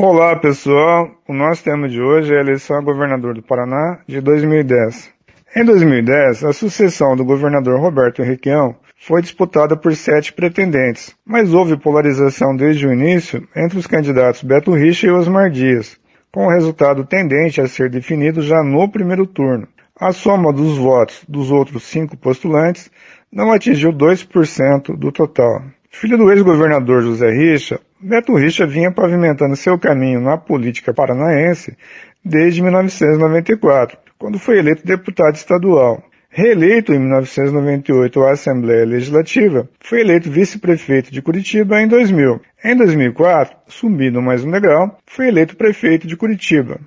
Olá pessoal, o nosso tema de hoje é a eleição a governador do Paraná de 2010. Em 2010, a sucessão do governador Roberto Requião foi disputada por sete pretendentes, mas houve polarização desde o início entre os candidatos Beto Richa e Osmar Dias, com o resultado tendente a ser definido já no primeiro turno. A soma dos votos dos outros cinco postulantes não atingiu 2% do total. Filho do ex-governador José Richa, Beto Richa vinha pavimentando seu caminho na política paranaense desde 1994, quando foi eleito deputado estadual. Reeleito em 1998 à Assembleia Legislativa, foi eleito vice-prefeito de Curitiba em 2000. Em 2004, subindo mais um degrau, foi eleito prefeito de Curitiba.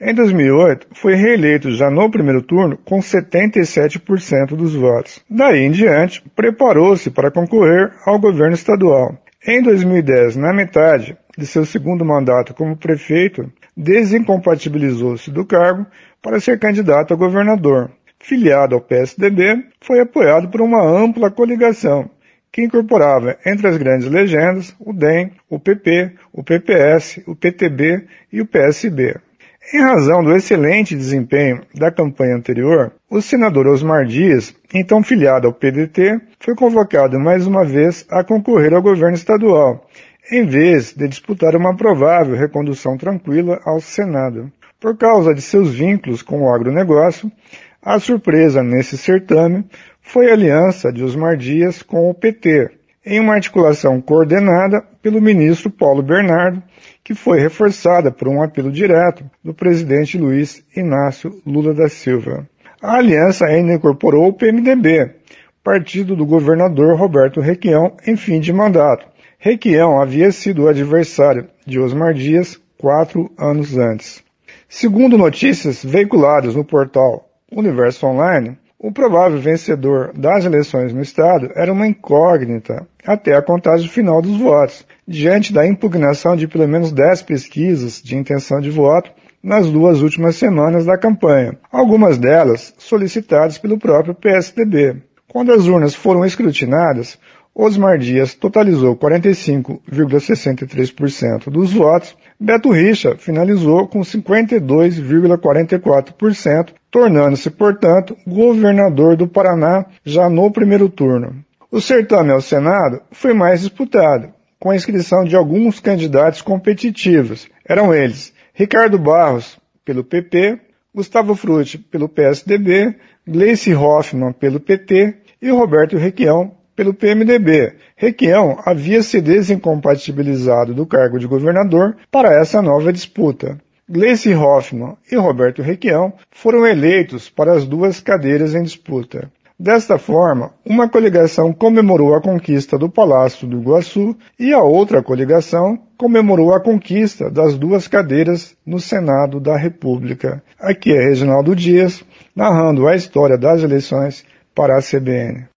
Em 2008, foi reeleito já no primeiro turno com 77% dos votos. Daí em diante, preparou-se para concorrer ao governo estadual. Em 2010, na metade de seu segundo mandato como prefeito, desincompatibilizou-se do cargo para ser candidato a governador. Filiado ao PSDB, foi apoiado por uma ampla coligação, que incorporava entre as grandes legendas o DEM, o PP, o PPS, o PTB e o PSB. Em razão do excelente desempenho da campanha anterior, o senador Osmar Dias, então filiado ao PDT, foi convocado mais uma vez a concorrer ao governo estadual, em vez de disputar uma provável recondução tranquila ao Senado. Por causa de seus vínculos com o agronegócio, a surpresa nesse certame foi a aliança de Osmar Dias com o PT, em uma articulação coordenada pelo ministro Paulo Bernardo, que foi reforçada por um apelo direto do presidente Luiz Inácio Lula da Silva. A aliança ainda incorporou o PMDB, partido do governador Roberto Requião, em fim de mandato. Requião havia sido adversário de Osmar Dias quatro anos antes. Segundo notícias veiculadas no portal Universo Online, o provável vencedor das eleições no Estado era uma incógnita até a contagem final dos votos, diante da impugnação de pelo menos 10 pesquisas de intenção de voto nas duas últimas semanas da campanha, algumas delas solicitadas pelo próprio PSDB. Quando as urnas foram escrutinadas, Osmar Dias totalizou 45,63% dos votos, Beto Richa finalizou com 52,44%, tornando-se, portanto, governador do Paraná já no primeiro turno. O certame ao Senado foi mais disputado, com a inscrição de alguns candidatos competitivos. Eram eles Ricardo Barros, pelo PP, Gustavo Frutti, pelo PSDB, Gleice Hoffmann, pelo PT e Roberto Requião, pelo PMDB. Requião havia se desincompatibilizado do cargo de governador para essa nova disputa. Gleice Hoffmann e Roberto Requião foram eleitos para as duas cadeiras em disputa. Desta forma, uma coligação comemorou a conquista do Palácio do Iguaçu e a outra coligação comemorou a conquista das duas cadeiras no Senado da República. Aqui é Reginaldo Dias, narrando a história das eleições para a CBN.